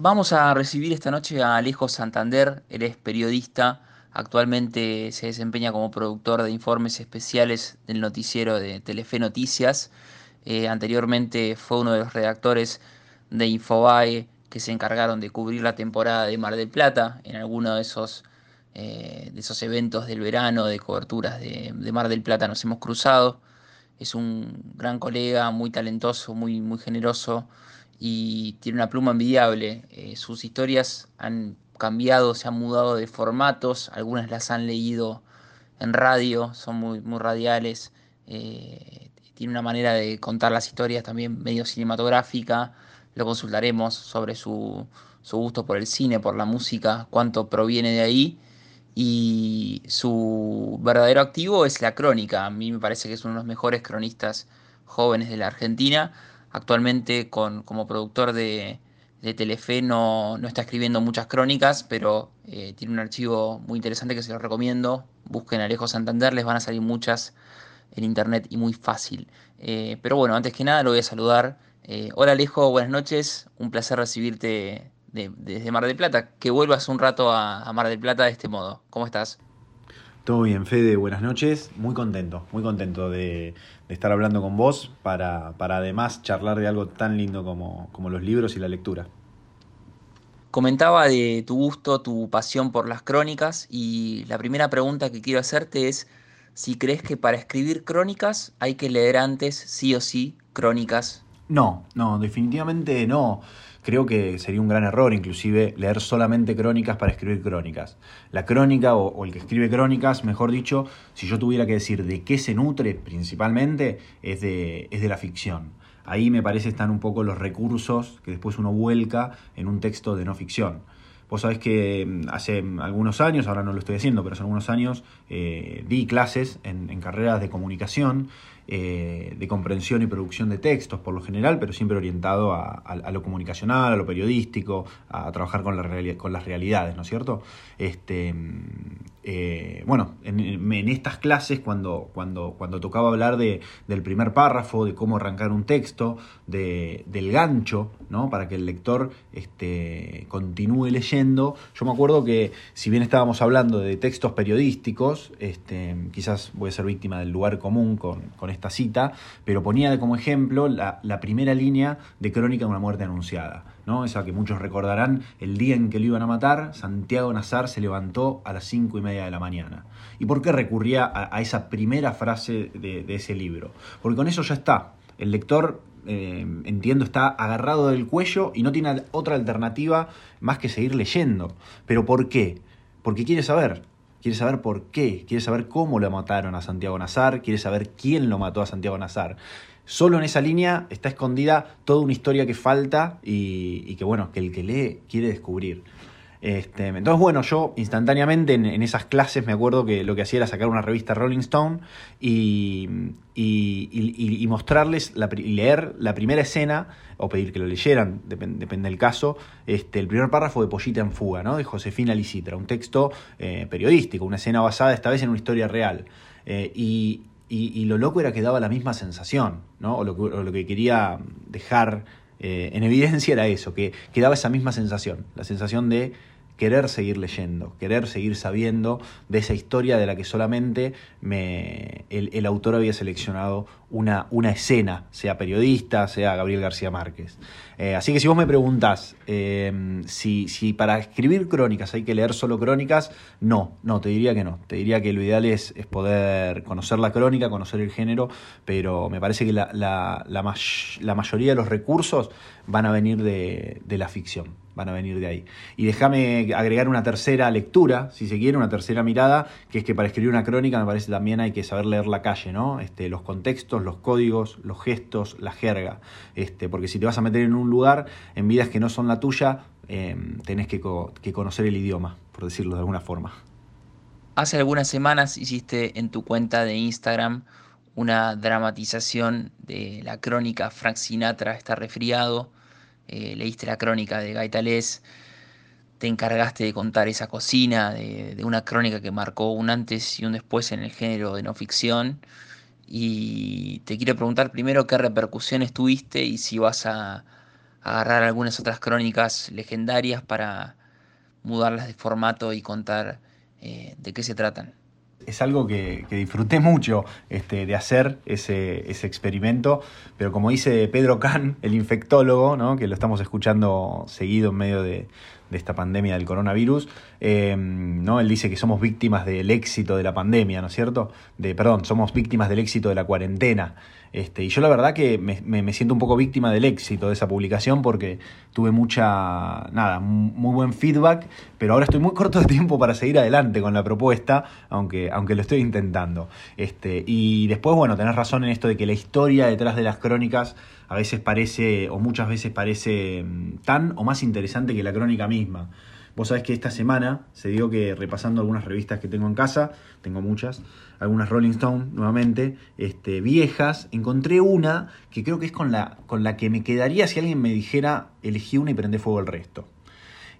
Vamos a recibir esta noche a Alejo Santander, él es periodista, actualmente se desempeña como productor de informes especiales del noticiero de Telefe Noticias, eh, anteriormente fue uno de los redactores de Infobae que se encargaron de cubrir la temporada de Mar del Plata en alguno de esos, eh, de esos eventos del verano, de coberturas de, de, Mar del Plata. Nos hemos cruzado. Es un gran colega, muy talentoso, muy, muy generoso y tiene una pluma envidiable. Eh, sus historias han cambiado, se han mudado de formatos, algunas las han leído en radio, son muy, muy radiales. Eh, tiene una manera de contar las historias también medio cinematográfica. Lo consultaremos sobre su, su gusto por el cine, por la música, cuánto proviene de ahí. Y su verdadero activo es la crónica. A mí me parece que es uno de los mejores cronistas jóvenes de la Argentina Actualmente con, como productor de, de Telefe no, no, está escribiendo muchas crónicas, pero eh, tiene un archivo muy interesante que se los recomiendo. Busquen Alejo Santander, les van a salir muchas en internet y muy fácil. Eh, pero bueno, antes que nada lo voy a saludar. Eh, hola Alejo, buenas noches. Un placer recibirte de, desde Mar del Plata. Que vuelvas un rato a, a Mar del Plata de este modo. ¿Cómo estás? Todo bien, Fede, buenas noches. Muy contento, muy contento de, de estar hablando con vos para, para, además charlar de algo tan lindo como, como los libros y la lectura. Comentaba de tu gusto, tu pasión por las crónicas y la primera pregunta que quiero hacerte es si crees que para escribir crónicas hay que leer antes, sí o sí, crónicas. No, no, definitivamente no creo que sería un gran error inclusive leer solamente crónicas para escribir crónicas. La crónica o, el que escribe crónicas, mejor dicho, si yo tuviera que decir de qué se nutre principalmente, es de, es de la ficción. Ahí me parece están un poco los recursos que después uno vuelca en un texto de no ficción. Vos sabés que mm, hace algunos años, ahora no lo estoy haciendo, pero hace algunos años eh, di clases en, carreras de comunicación, eh, de comprensión y producción de textos por lo general, pero siempre orientado a, lo comunicacional, a lo periodístico, a, trabajar con, la con, las realidades, ¿no es cierto? Este, eh, bueno, en, estas clases, cuando, cuando, cuando tocaba hablar de, del primer párrafo, de cómo arrancar un texto, de, del gancho, ¿no? Para que el lector este, continúe leyendo. Yo me acuerdo que, si bien estábamos hablando de textos periodísticos, este, quizás voy a ser víctima del lugar común con, con esta cita, pero ponía como ejemplo la, primera línea de Crónica de una muerte anunciada. ¿no? Esa que muchos recordarán, el día en que lo iban a matar, Santiago Nazar se levantó a las cinco y media de la mañana. ¿Y por qué recurría a, esa primera frase de, de, ese libro? Porque con eso ya está. El lector, eh, entiendo, está agarrado del cuello y no tiene otra alternativa más que seguir leyendo. ¿Pero por qué? Porque quiere saber. Quiere saber por qué, quiere saber cómo lo mataron a Santiago Nazar, quiere saber quién lo mató a Santiago Nazar. Solo en esa línea está escondida toda una historia que falta y, y que bueno, que el que lee quiere descubrir. Este, entonces, bueno, yo instantáneamente en, en, esas clases me acuerdo que lo que hacía era sacar una revista Rolling Stone y, y, y, y mostrarles, la, leer la primera escena, o pedir que lo leyeran, depende, del caso, este, el primer párrafo de Pollita en Fuga, ¿no? de Josefina Licitra, un texto eh, periodístico, una escena basada esta vez en una historia real. Eh, y, y, lo loco era que daba la misma sensación, ¿no? o, lo, o lo que quería dejar eh, en evidencia era eso, que, que daba esa misma sensación, la sensación de querer seguir leyendo, querer seguir sabiendo de esa historia de la que solamente me, el, el autor había seleccionado una, una, escena, sea periodista, sea Gabriel García Márquez. Eh, así que si vos me preguntás eh, si, si, para escribir crónicas hay que leer solo crónicas, no, no, te diría que no. Te diría que lo ideal es, es poder conocer la crónica, conocer el género, pero me parece que la, la, la, la mayoría de los recursos van a venir de, de la ficción van a venir de ahí. Y déjame agregar una tercera lectura, si se quiere, una tercera mirada, que es que para escribir una crónica me parece también hay que saber leer la calle, ¿no? Este, los contextos, los códigos, los gestos, la jerga. Este, porque si te vas a meter en un lugar, en vidas que no son la tuya, eh, tenés que, que conocer el idioma, por decirlo de alguna forma. Hace algunas semanas hiciste en tu cuenta de Instagram una dramatización de la crónica Frank Sinatra está resfriado eh, leíste la crónica de Gaitalés, te encargaste de contar esa cocina, de, una crónica que marcó un antes y un después en el género de no ficción. Y te quiero preguntar primero qué repercusiones tuviste y si vas a, agarrar algunas otras crónicas legendarias para mudarlas de formato y contar eh, de qué se tratan es algo que, disfruté mucho este, de hacer ese, experimento, pero como dice Pedro Kahn, el infectólogo, ¿no? que lo estamos escuchando seguido en medio de, esta pandemia del coronavirus, eh, ¿no? él dice que somos víctimas del éxito de la pandemia, ¿no es cierto? De, perdón, somos víctimas del éxito de la cuarentena. Este, y yo la verdad que me, siento un poco víctima del éxito de esa publicación porque tuve mucha, nada, muy buen feedback, pero ahora estoy muy corto de tiempo para seguir adelante con la propuesta, aunque, aunque lo estoy intentando. Este, y después, bueno, tenés razón en esto de que la historia detrás de las crónicas a veces parece, o muchas veces parece mm, tan o más interesante que la crónica misma. Vos sabés que esta semana se dio que repasando algunas revistas que tengo en casa, tengo muchas, algunas Rolling Stone nuevamente, este, viejas, encontré una que creo que es con la, con la que me quedaría si alguien me dijera elegí una y prende fuego el resto.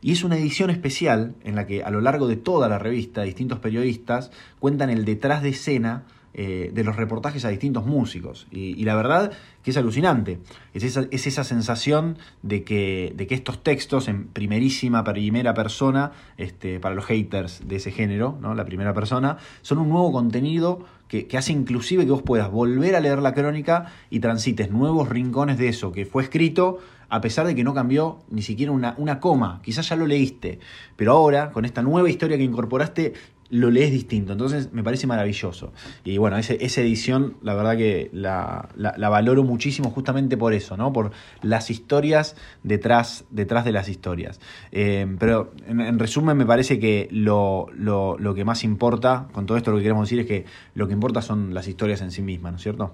Y es una edición especial en la que a lo largo de toda la revista distintos periodistas cuentan el detrás de escena eh, de los reportajes a distintos músicos. Y, la verdad que es alucinante. Es esa, sensación de que, de que, estos textos en primerísima, primera persona, este, para los haters de ese género, ¿no? la primera persona, son un nuevo contenido que, hace inclusive que vos puedas volver a leer la crónica y transites nuevos rincones de eso que fue escrito a pesar de que no cambió ni siquiera una, una, coma, quizás ya lo leíste, pero ahora, con esta nueva historia que incorporaste, lo lees distinto. Entonces me parece maravilloso. Y bueno, esa edición, la verdad que la, valoro muchísimo justamente por eso, ¿no? Por las historias detrás, detrás de las historias. Eh, pero en, resumen, me parece que lo, lo que más importa, con todo esto lo que queremos decir es que lo que importa son las historias en sí mismas, ¿no es cierto?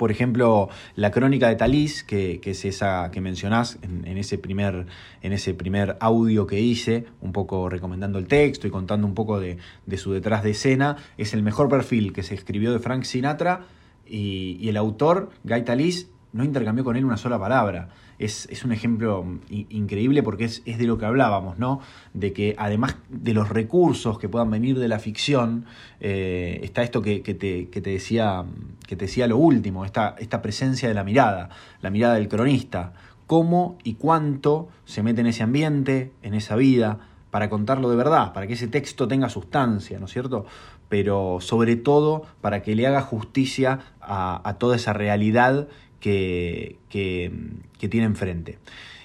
Por ejemplo, la crónica de Talís, que, es esa que mencionás en, ese primer, en ese primer audio que hice, un poco recomendando el texto y contando un poco de, su detrás de escena, es el mejor perfil que se escribió de Frank Sinatra y, y el autor, Guy Talís, no intercambió con él una sola palabra es, un ejemplo increíble porque es, de lo que hablábamos, ¿no? De que además de los recursos que puedan venir de la ficción, eh, está esto que, te, decía, que te decía lo último, esta, esta presencia de la mirada, la mirada del cronista, cómo y cuánto se mete en ese ambiente, en esa vida, para contarlo de verdad, para que ese texto tenga sustancia, ¿no es cierto? Pero sobre todo para que le haga justicia a, a toda esa realidad que, que, tiene enfrente.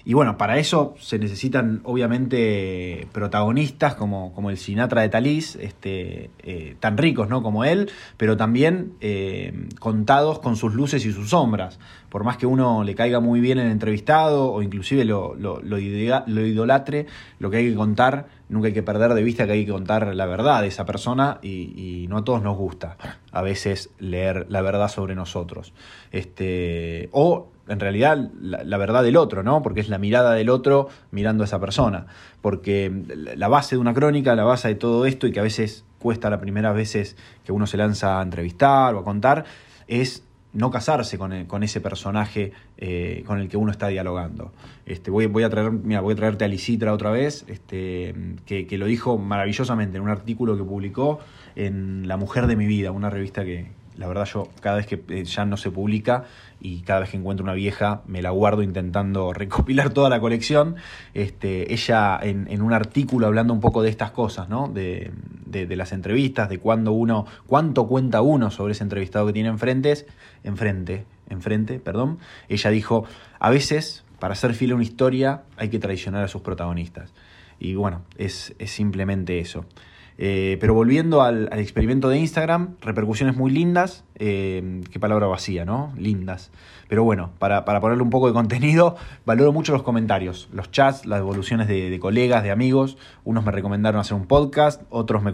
Y bueno, para eso se necesitan obviamente protagonistas como, como el Sinatra de Talís, este, eh, tan ricos ¿no? como él, pero también eh, contados con sus luces y sus sombras. Por más que uno le caiga muy bien el entrevistado o inclusive lo, lo, lo, idolatre, lo que hay que contar, nunca hay que perder de vista que hay que contar la verdad de esa persona y, no a todos nos gusta a veces leer la verdad sobre nosotros. Este, o en realidad la, verdad del otro, ¿no? Porque es la mirada del otro mirando a esa persona. Porque la base de una crónica, la base de todo esto, y que a veces cuesta las primeras veces que uno se lanza a entrevistar o a contar, es no casarse con, con ese personaje eh, con el que uno está dialogando. Este, voy, voy, a traer, mira, voy a traerte a Lisitra otra vez, este, que, que, lo dijo maravillosamente en un artículo que publicó en La Mujer de mi Vida, una revista que, la verdad yo cada vez que eh, ya no se publica y cada vez que encuentro una vieja me la guardo intentando recopilar toda la colección. Este, ella en, un artículo hablando un poco de estas cosas, ¿no? De, las entrevistas, de cuándo uno, cuánto cuenta uno sobre ese entrevistado que tiene enfrente, enfrente, enfrente, perdón. Ella dijo, a veces para ser fiel a una historia hay que traicionar a sus protagonistas. Y bueno, es, es simplemente eso. Eh, pero volviendo al, experimento de Instagram, repercusiones muy lindas. Eh, qué palabra vacía, ¿no? Lindas. Pero bueno, para, ponerle un poco de contenido, valoro mucho los comentarios, los chats, las devoluciones de, colegas, de amigos. Unos me recomendaron hacer un podcast, otros me,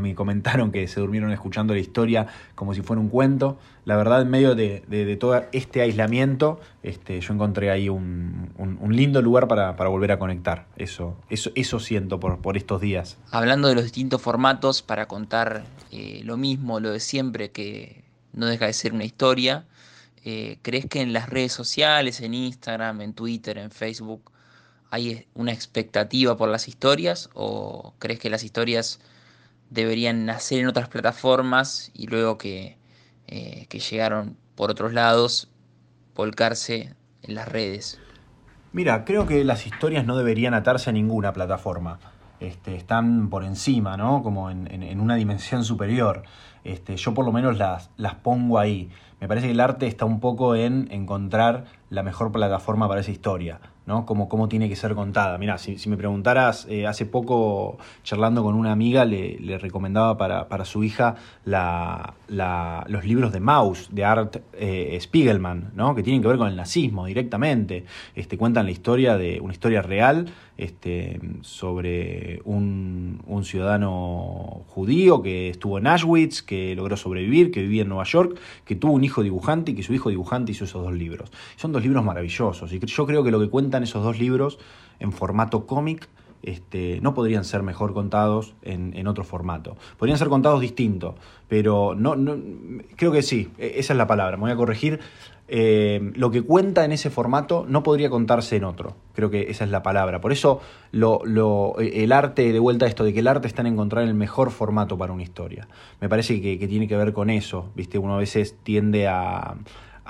me, comentaron que se durmieron escuchando la historia como si fuera un cuento. La verdad, en medio de, todo este aislamiento, este, yo encontré ahí un, lindo lugar para, volver a conectar. Eso, eso, eso siento por, por estos días. Hablando de los distintos formatos para contar eh, lo mismo, lo de siempre, que no deja de ser una historia. Eh, ¿Crees que en las redes sociales, en Instagram, en Twitter, en Facebook, hay una expectativa por las historias? ¿O crees que las historias deberían nacer en otras plataformas y luego que, eh, que llegaron por otros lados, volcarse en las redes? Mira, creo que las historias no deberían atarse a ninguna plataforma. Este, están por encima, ¿no? Como en, una dimensión superior. Este, yo por lo menos las, las pongo ahí. Me parece que el arte está un poco en encontrar la mejor plataforma para esa historia. ¿no? Cómo, cómo tiene que ser contada. Mira, si, me preguntaras, eh, hace poco charlando con una amiga, le, recomendaba para, su hija los libros de Maus, de Art eh, Spiegelman, ¿no? que tienen que ver con el nazismo directamente. Este, cuentan la historia de una historia real este, sobre un, un ciudadano judío que estuvo en Auschwitz, que logró sobrevivir, que vivía en Nueva York, que tuvo un hijo dibujante y que su hijo dibujante hizo esos dos libros. Son dos libros maravillosos y yo creo que lo que cuentan esos dos libros en formato cómic este, no podrían ser mejor contados en, otro formato. Podrían ser contados distintos, pero no, no, creo que sí, e, esa es la palabra, me voy a corregir. Eh, lo que cuenta en ese formato no podría contarse en otro. Creo que esa es la palabra. Por eso lo, lo, el arte, de vuelta a esto de que el arte está en encontrar el mejor formato para una historia. Me parece que, tiene que ver con eso. ¿viste? Uno a veces tiende a,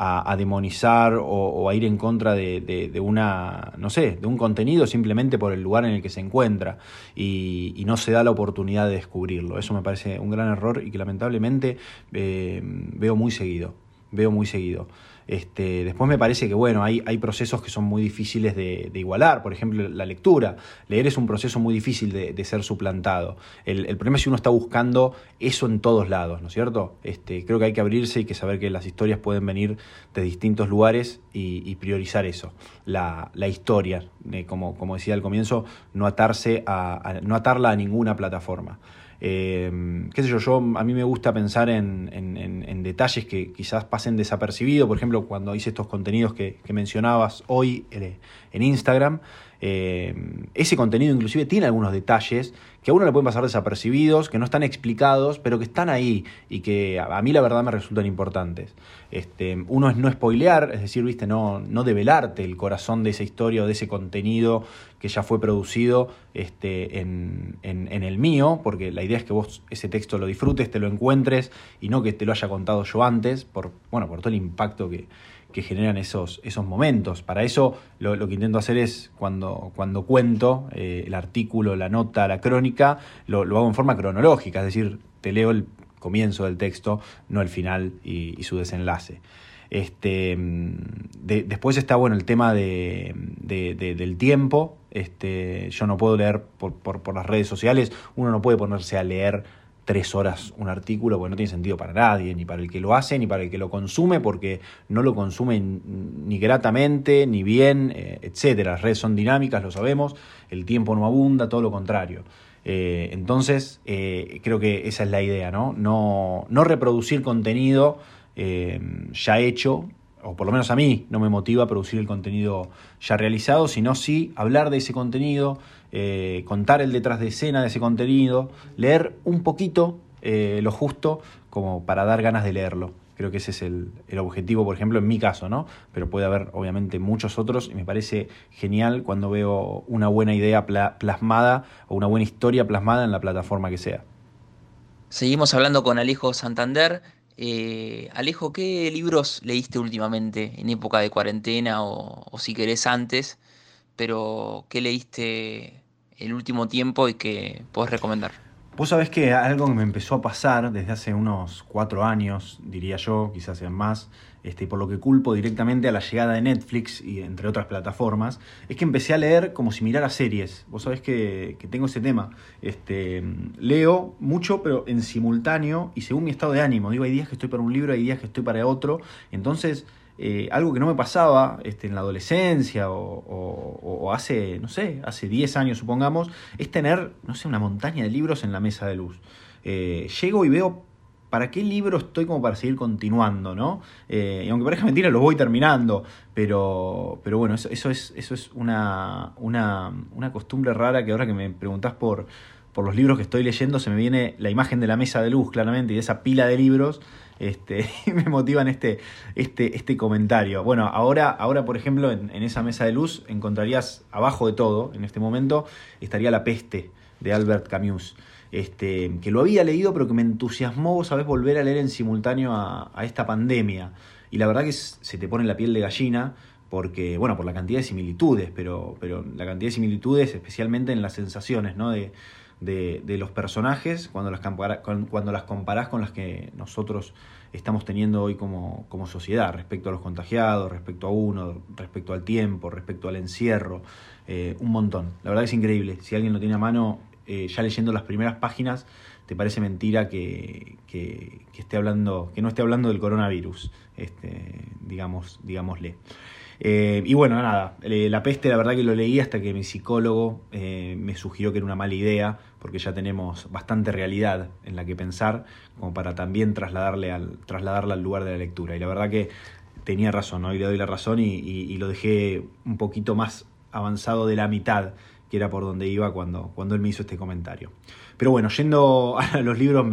a, demonizar o, a ir en contra de, una, no sé, de un contenido simplemente por el lugar en el que se encuentra y, no se da la oportunidad de descubrirlo. Eso me parece un gran error y que lamentablemente eh, veo muy seguido, veo muy seguido. Este, después me parece que bueno, hay, hay procesos que son muy difíciles de, igualar, por ejemplo la lectura. Leer es un proceso muy difícil de, ser suplantado. El, problema es si uno está buscando eso en todos lados, ¿no es cierto? Este, creo que hay que abrirse y que saber que las historias pueden venir de distintos lugares y, priorizar eso, la, historia, eh, como, como decía al comienzo, no, atarse a, no atarla a ninguna plataforma. Eh, qué sé yo, a mí me gusta pensar en, detalles que quizás pasen desapercibidos, por ejemplo, cuando hice estos contenidos que, mencionabas hoy eh, en Instagram, eh, ese contenido inclusive tiene algunos detalles que a uno le pueden pasar desapercibidos, que no están explicados, pero que están ahí y que a, mí la verdad me resultan importantes. Este, uno es no spoilear, es decir, viste, no, no develarte el corazón de esa historia o de ese contenido que ya fue producido este, en, en, el mío, porque la idea es que vos ese texto lo disfrutes, te lo encuentres y no que te lo haya contado yo antes, por, bueno, por todo el impacto que, que generan esos, esos momentos. Para eso lo, que intento hacer es, cuando, cuando cuento eh, el artículo, la nota, la crónica, lo, hago en forma cronológica, es decir, te leo el comienzo del texto, no el final y, su desenlace. Este, después está bueno el tema de, del tiempo. Este, yo no puedo leer por, por, por, las redes sociales, uno no puede ponerse a leer tres horas un artículo, porque no tiene sentido para nadie, ni para el que lo hace, ni para el que lo consume, porque no lo consume ni gratamente, ni bien, eh, etcétera. Las redes son dinámicas, lo sabemos, el tiempo no abunda, todo lo contrario. Eh, entonces, eh, creo que esa es la idea, ¿no? No, no reproducir contenido ya hecho, o por lo menos a mí no me motiva a producir el contenido ya realizado, sino sí hablar de ese contenido, eh, contar el detrás de escena de ese contenido, leer un poquito eh, lo justo como para dar ganas de leerlo. Creo que ese es el, objetivo, por ejemplo, en mi caso, ¿no? Pero puede haber, obviamente, muchos otros y me parece genial cuando veo una buena idea plasmada o una buena historia plasmada en la plataforma que sea. Seguimos hablando con Alejo Santander. Eh, Alejo, ¿qué libros leíste últimamente en época de cuarentena o, si querés antes? pero ¿qué leíste el último tiempo y que puedes recomendar? Vos sabés que algo que me empezó a pasar desde hace unos cuatro años, diría yo, quizás sean más, este, por lo que culpo directamente a la llegada de Netflix y entre otras plataformas, es que empecé a leer como si mirara series. Vos sabés que, que tengo ese tema. Este, leo mucho, pero en simultáneo y según mi estado de ánimo. Digo, hay días que estoy para un libro, hay días que estoy para otro. Entonces eh, algo que no me pasaba este, en la adolescencia o, hace, no sé, hace 10 años supongamos, es tener, no sé, una montaña de libros en la mesa de luz. Eh, llego y veo para qué libro estoy como para seguir continuando, ¿no? Eh, y aunque parezca mentira, lo voy terminando, pero, pero bueno, eso, es, eso es una, una, una costumbre rara que ahora que me preguntás por, por los libros que estoy leyendo, se me viene la imagen de la mesa de luz, claramente, y de esa pila de libros este, me motivan este, este, este comentario. Bueno, ahora, ahora por ejemplo, en, esa mesa de luz encontrarías abajo de todo, en este momento, estaría La peste de Albert Camus. Este, que lo había leído, pero que me entusiasmó, ¿sabes?, volver a leer en simultáneo a, esta pandemia. Y la verdad que se te pone la piel de gallina, porque, bueno, por la cantidad de similitudes, pero, pero la cantidad de similitudes especialmente en las sensaciones, ¿no? De, de, los personajes cuando las, cuando las comparás con las que nosotros estamos teniendo hoy como, como, sociedad, respecto a los contagiados, respecto a uno, respecto al tiempo, respecto al encierro, eh, un montón. La verdad es increíble. Si alguien lo tiene a mano, eh, ya leyendo las primeras páginas, te parece mentira que, que, esté hablando, que no esté hablando del coronavirus, este, digamos, digámosle. Eh, y bueno, nada, la peste la verdad que lo leí hasta que mi psicólogo me sugirió que era una mala idea, porque ya tenemos bastante realidad en la que pensar, como para también trasladarle al, trasladarla al lugar de la lectura. Y la verdad que tenía razón, hoy le doy la razón y, lo dejé un poquito más avanzado de la mitad, que era por donde iba cuando, cuando él me hizo este comentario. Pero bueno, yendo a los libros,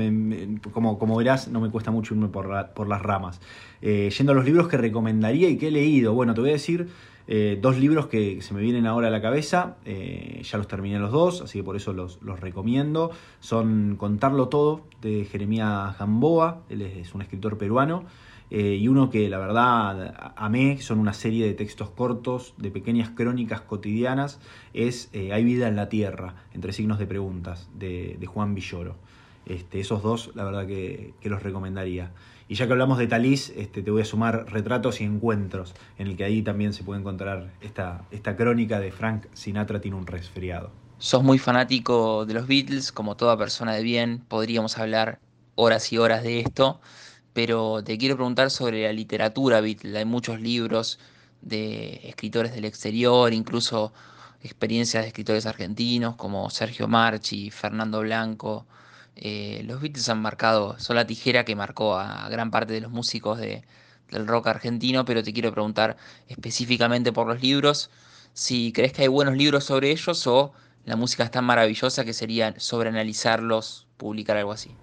como, como verás, no me cuesta mucho irme por, por las ramas. Eh, yendo a los libros que recomendaría y que he leído, bueno, te voy a decir eh, dos libros que se me vienen ahora a la cabeza, eh, ya los terminé los dos, así que por eso los, recomiendo. Son Contarlo Todo de Jeremías Gamboa, él es un escritor peruano, eh, y uno que la verdad amé, son una serie de textos cortos, de pequeñas crónicas cotidianas, es Hay vida en la Tierra, entre signos de preguntas, de, Juan Villoro. Este, esos dos, la verdad que los recomendaría. Y ya que hablamos de Talís, este, te voy a sumar retratos y encuentros, en el que ahí también se puede encontrar esta, esta crónica de Frank Sinatra tiene un resfriado. Sos muy fanático de los Beatles, como toda persona de bien, podríamos hablar horas y horas de esto, pero te quiero preguntar sobre la literatura Beatles. Hay muchos libros de escritores del exterior, incluso experiencias de escritores argentinos como Sergio Marchi, Fernando Blanco, eh, los Beatles han marcado, son la tijera que marcó a gran parte de los músicos de, del rock argentino, pero te quiero preguntar específicamente por los libros, si crees que hay buenos libros sobre ellos o la música es tan maravillosa que sería sobreanalizarlos, publicar algo así.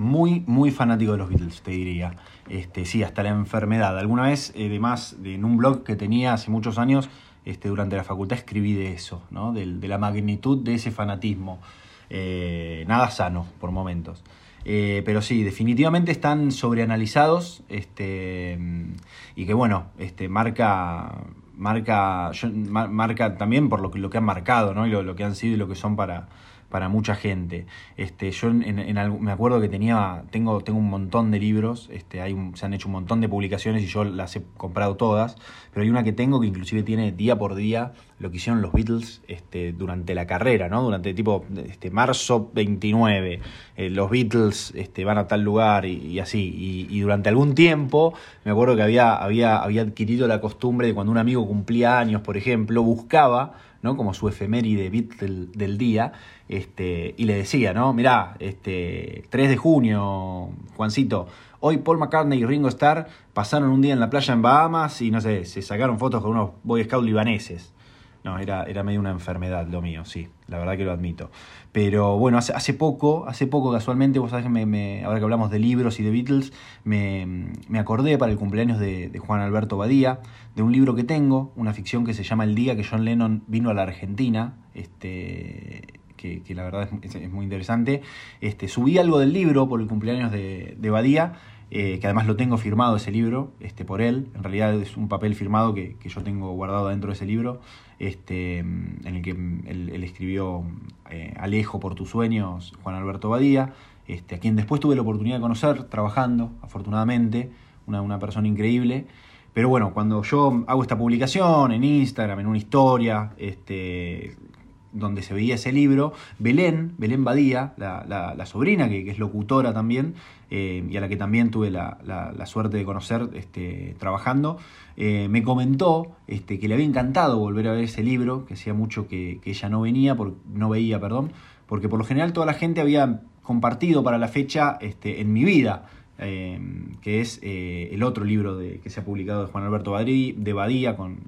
Muy, muy fanático de los Beatles, te diría. Este, sí, hasta la enfermedad. Alguna vez, además, en un blog que tenía hace muchos años, este, durante la facultad escribí de eso, ¿no? de, de la magnitud de ese fanatismo. Eh, nada sano por momentos. Eh, pero sí, definitivamente están sobreanalizados este, y que bueno, este, marca, marca, marca también por lo que, lo que han marcado ¿no? y lo, que han sido y lo que son para, para mucha gente. Este, yo en, me acuerdo que tenía, tengo, tengo un montón de libros, este, hay se han hecho un montón de publicaciones y yo las he comprado todas, pero hay una que tengo que inclusive tiene día por día lo que hicieron los Beatles este, durante la carrera, ¿no? Durante tipo este, marzo 29, eh, los Beatles este, van a tal lugar y, así. Y, durante algún tiempo, me acuerdo que había, había, había adquirido la costumbre de cuando un amigo cumplía años, por ejemplo, buscaba ¿no? como su efeméride bit del, día, este, y le decía, ¿no? Mirá, este, 3 de junio, Juancito, hoy Paul McCartney y Ringo Starr pasaron un día en la playa en Bahamas y no sé, se sacaron fotos con unos Boy Scouts libaneses. No, era, era medio una enfermedad lo mío, sí, la verdad que lo admito. Pero bueno, hace, hace poco, hace poco casualmente, vos sabés que me, ahora que hablamos de libros y de Beatles, me, acordé para el cumpleaños de, Juan Alberto Badía, de un libro que tengo, una ficción que se llama El día que John Lennon vino a la Argentina, este, que, la verdad es, muy interesante. Este, subí algo del libro por el cumpleaños de, de Badía eh, que además lo tengo firmado ese libro este, por él. En realidad es un papel firmado que, yo tengo guardado dentro de ese libro, este, en el que él, escribió eh, Alejo por tus sueños, Juan Alberto Badía, este, a quien después tuve la oportunidad de conocer trabajando, afortunadamente, una, una persona increíble. Pero bueno, cuando yo hago esta publicación en Instagram, en una historia, este, donde se veía ese libro, Belén, Belén Badía, la, sobrina, que, es locutora también, eh, y a la que también tuve la, suerte de conocer este, trabajando, eh, me comentó este, que le había encantado volver a ver ese libro, que hacía mucho que, ella no venía, por, no veía, perdón, porque por lo general toda la gente había compartido para la fecha este, en mi vida Em, que es eh, el otro libro que se ha publicado de Juan Alberto Badí, de Badía, con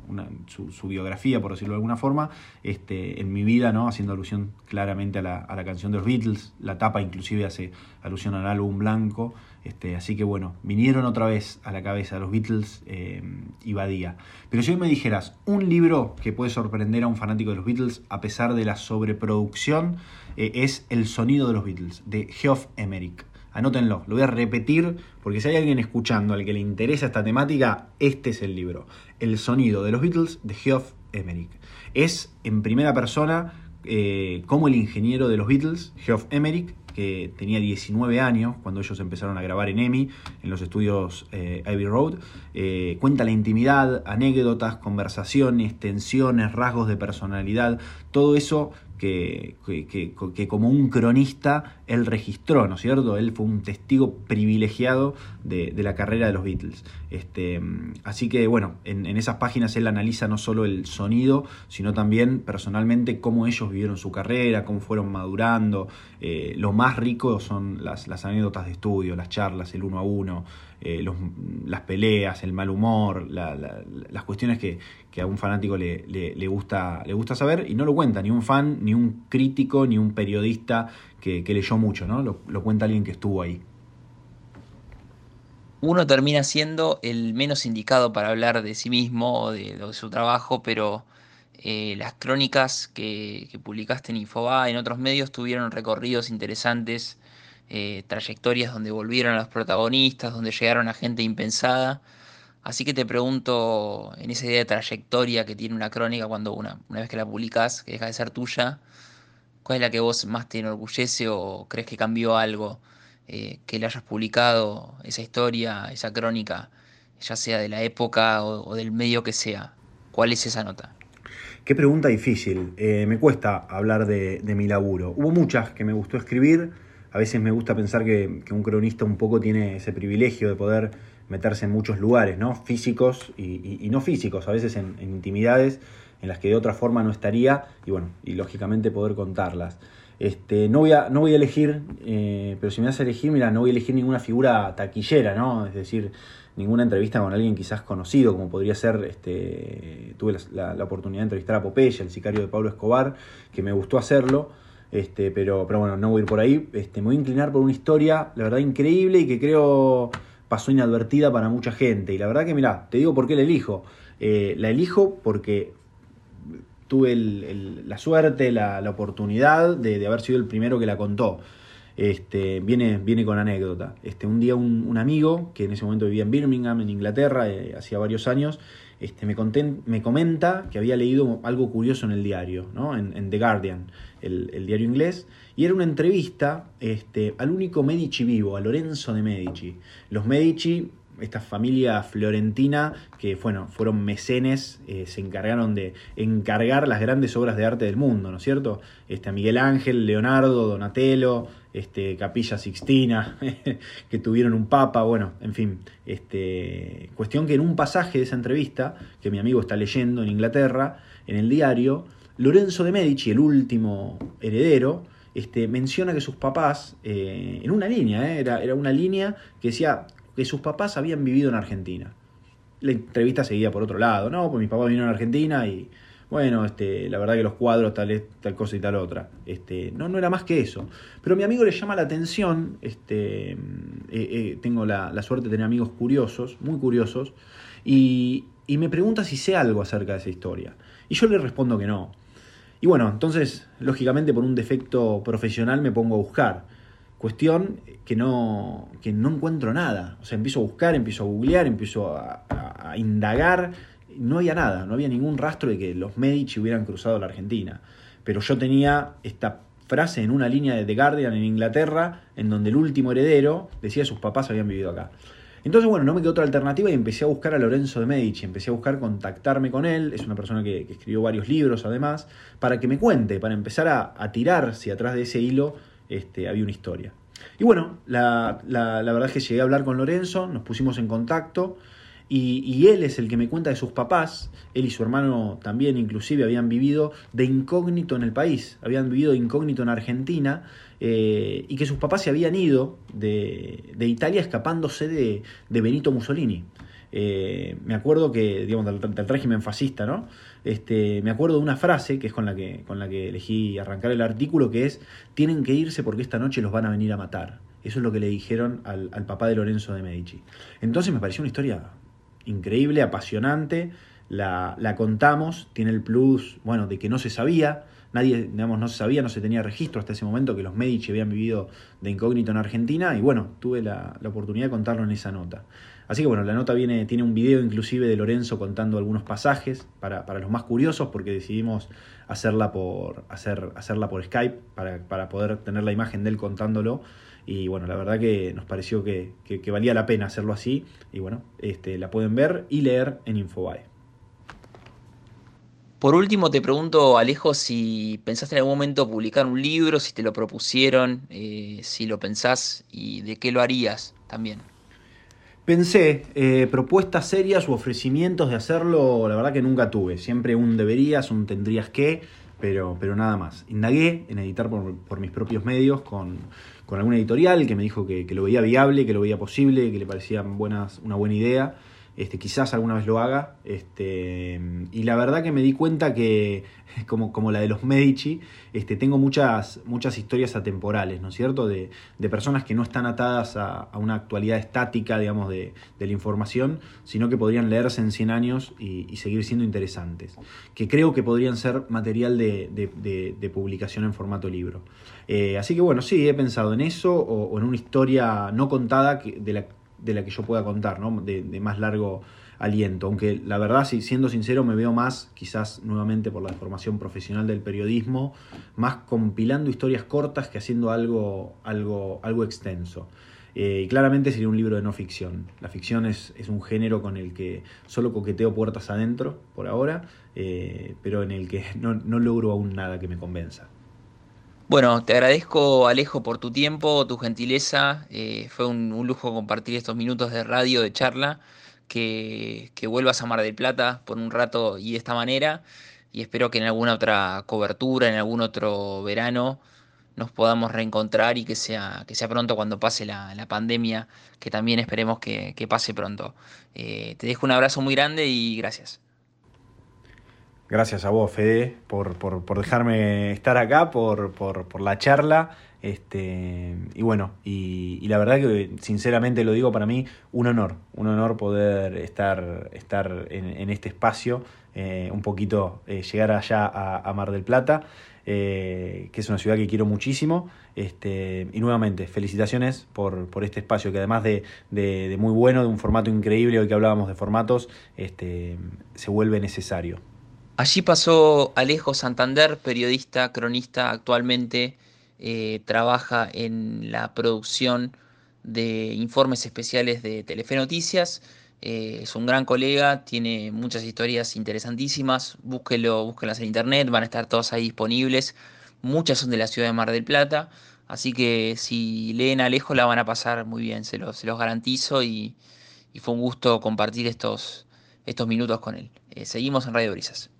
su, biografía, por decirlo de alguna forma, este, en mi vida, ¿no? haciendo alusión claramente a la, canción de los Beatles, la tapa inclusive hace alusión al álbum blanco, este, así que bueno, vinieron otra vez a la cabeza los Beatles em, y Badía. Pero si hoy me dijeras un libro que puede sorprender a un fanático de los Beatles a pesar de la sobreproducción, eh, es El sonido de los Beatles, de Geoff Emerick. Anótenlo, lo voy a repetir porque si hay alguien escuchando al que le interesa esta temática, este es el libro. El sonido de los Beatles de Geoff Emerick. Es en primera persona eh, como el ingeniero de los Beatles, Geoff Emerick, que tenía 19 años cuando ellos empezaron a grabar en EMI, en los estudios eh, Abbey Road, eh, cuenta la intimidad, anécdotas, conversaciones, tensiones, rasgos de personalidad, todo eso que, como un cronista él registró, ¿no es cierto? Él fue un testigo privilegiado de, la carrera de los Beatles. Este, así que bueno, en, esas páginas él analiza no solo el sonido, sino también personalmente cómo ellos vivieron su carrera, cómo fueron madurando. Eh, lo más rico son las anécdotas de estudio, las charlas, el uno a uno. Eh, las peleas, el mal humor, las cuestiones que, a un fanático le, gusta, le gusta saber y no lo cuenta ni un fan, ni un crítico, ni un periodista que, leyó mucho, ¿no? Lo, cuenta alguien que estuvo ahí. Uno termina siendo el menos indicado para hablar de sí mismo o de, su trabajo, pero eh, las crónicas que, que publicaste en Infoba, en otros medios, tuvieron recorridos interesantes eh, trayectorias donde volvieron a los protagonistas, donde llegaron a gente impensada. Así que te pregunto, en esa idea de trayectoria que tiene una crónica cuando una, una vez que la publicas, que deja de ser tuya, ¿cuál es la que vos más te enorgullece o crees que cambió algo eh, que le hayas publicado, esa historia, esa crónica, ya sea de la época o, del medio que sea? ¿Cuál es esa nota? Qué pregunta difícil. Eh, me cuesta hablar de mi laburo. Hubo muchas que me gustó escribir a veces me gusta pensar que, un cronista un poco tiene ese privilegio de poder meterse en muchos lugares, ¿no? Físicos y, no físicos, a veces en, intimidades en las que de otra forma no estaría y bueno, y lógicamente poder contarlas. Este, no, voy a, no voy a elegir, eh, pero si me hace elegir, mira, no voy a elegir ninguna figura taquillera, ¿no? Es decir, ninguna entrevista con alguien quizás conocido, como podría ser, este, tuve la, la oportunidad de entrevistar a Popeye, el sicario de Pablo Escobar, que me gustó hacerlo este, pero, pero bueno, no voy a ir por ahí. Este, me voy a inclinar por una historia, la verdad, increíble y que creo pasó inadvertida para mucha gente. Y la verdad que, mira, te digo por qué la elijo. Eh, la elijo porque tuve la suerte, la, oportunidad de, haber sido el primero que la contó. Este, viene, viene con anécdota. Este, un día un, amigo, que en ese momento vivía en Birmingham, en Inglaterra, eh, hacía varios años, este, me, me, comenta que había leído algo curioso en el diario, ¿no? en, The Guardian, el, diario inglés, y era una entrevista este, al único Medici vivo, a Lorenzo de Medici. Los Medici, esta familia florentina que bueno, fueron mecenes, eh, se encargaron de encargar las grandes obras de arte del mundo, ¿no es cierto? Este, a Miguel Ángel, Leonardo, Donatello, este, Capilla Sixtina, que tuvieron un papa, bueno, en fin, este, cuestión que en un pasaje de esa entrevista, que mi amigo está leyendo en Inglaterra, en el diario, Lorenzo de Medici, el último heredero, este, menciona que sus papás, eh, en una línea, eh, era, era una línea que decía que sus papás habían vivido en Argentina. La entrevista seguía por otro lado, no, pues mis papás vinieron a Argentina y bueno, este, la verdad que los cuadros, tal, tal cosa y tal otra. Este, no, no era más que eso. Pero mi amigo le llama la atención, este, eh, tengo la, suerte de tener amigos curiosos, muy curiosos, y, y me pregunta si sé algo acerca de esa historia. Y yo le respondo que no. Y bueno, entonces, lógicamente por un defecto profesional me pongo a buscar. Cuestión que no, que no encuentro nada. O sea, empiezo a buscar, empiezo a googlear, empiezo a, a indagar no había nada, no había ningún rastro de que los Medici hubieran cruzado la Argentina. Pero yo tenía esta frase en una línea de The Guardian en Inglaterra, en donde el último heredero decía que sus papás habían vivido acá. Entonces, bueno, no me quedó otra alternativa y empecé a buscar a Lorenzo de Medici, empecé a buscar contactarme con él, es una persona que, escribió varios libros además, para que me cuente, para empezar a, tirar si atrás de ese hilo este, había una historia. Y bueno, la, la verdad es que llegué a hablar con Lorenzo, nos pusimos en contacto, y, él es el que me cuenta de sus papás, él y su hermano también inclusive habían vivido de incógnito en el país, habían vivido de incógnito en Argentina eh, y que sus papás se habían ido de, Italia escapándose de, Benito Mussolini. Eh, me acuerdo que, digamos, del, régimen fascista, ¿no? Este, me acuerdo de una frase que es con la que, con la que elegí arrancar el artículo, que es, tienen que irse porque esta noche los van a venir a matar. Eso es lo que le dijeron al, al papá de Lorenzo de Medici. Entonces me pareció una historia increíble, apasionante. La, contamos, tiene el plus, bueno, de que no se sabía, nadie, digamos, no se sabía, no se tenía registro hasta ese momento que los Medici habían vivido de incógnito en Argentina y bueno, tuve la, oportunidad de contarlo en esa nota. Así que bueno, la nota viene, tiene un video inclusive de Lorenzo contando algunos pasajes para, para los más curiosos porque decidimos hacerla por, hacer, hacerla por Skype para, para poder tener la imagen de él contándolo y bueno, la verdad que nos pareció que, valía la pena hacerlo así. Y bueno, este, la pueden ver y leer en Infobae. Por último, te pregunto, Alejo, si pensaste en algún momento publicar un libro, si te lo propusieron, eh, si lo pensás y de qué lo harías también. Pensé, eh, propuestas serias u ofrecimientos de hacerlo, la verdad que nunca tuve. Siempre un deberías, un tendrías que, pero, pero nada más. Indagué en editar por mis propios medios con, con alguna editorial que me dijo que, lo veía viable, que lo veía posible, que le parecía buenas, una buena idea. Este, quizás alguna vez lo haga. Este, y la verdad que me di cuenta que, como, como la de los Medici, este, tengo muchas, muchas historias atemporales, ¿no es cierto? De, personas que no están atadas a, una actualidad estática, digamos, de, la información, sino que podrían leerse en 100 años y, seguir siendo interesantes. Que creo que podrían ser material de, publicación en formato libro. Eh, así que bueno, sí, he pensado en eso o, en una historia no contada de la de la que yo pueda contar, ¿no? de, más largo aliento. Aunque la verdad, si siendo sincero, me veo más, quizás nuevamente por la formación profesional del periodismo, más compilando historias cortas que haciendo algo, algo, algo extenso. Eh, y claramente sería un libro de no ficción. La ficción es, es, un género con el que solo coqueteo puertas adentro por ahora, eh, pero en el que no, no logro aún nada que me convenza. Bueno, te agradezco Alejo por tu tiempo, tu gentileza. Eh, fue un, lujo compartir estos minutos de radio, de charla. Que, vuelvas a Mar del Plata por un rato y de esta manera. Y espero que en alguna otra cobertura, en algún otro verano, nos podamos reencontrar y que sea, que sea pronto cuando pase la, pandemia, que también esperemos que, pase pronto. Eh, te dejo un abrazo muy grande y gracias. Gracias a vos, Fede, por, dejarme estar acá, por, la charla. Este, y bueno, y, la verdad que sinceramente lo digo para mí, un honor, un honor poder estar, estar en, este espacio, eh, un poquito eh, llegar allá a, Mar del Plata, eh, que es una ciudad que quiero muchísimo. Este, y nuevamente, felicitaciones por, este espacio que además de, de, muy bueno, de un formato increíble, hoy que hablábamos de formatos, este, se vuelve necesario. Allí pasó Alejo Santander, periodista, cronista, actualmente eh, trabaja en la producción de informes especiales de Telefe Noticias. Eh, es un gran colega, tiene muchas historias interesantísimas. Búsquelo, búsquenlas en internet, van a estar todas ahí disponibles. Muchas son de la ciudad de Mar del Plata. Así que si leen Alejo la van a pasar muy bien, se los, se los garantizo. Y, fue un gusto compartir estos, estos minutos con él. Eh, seguimos en Radio Brisas.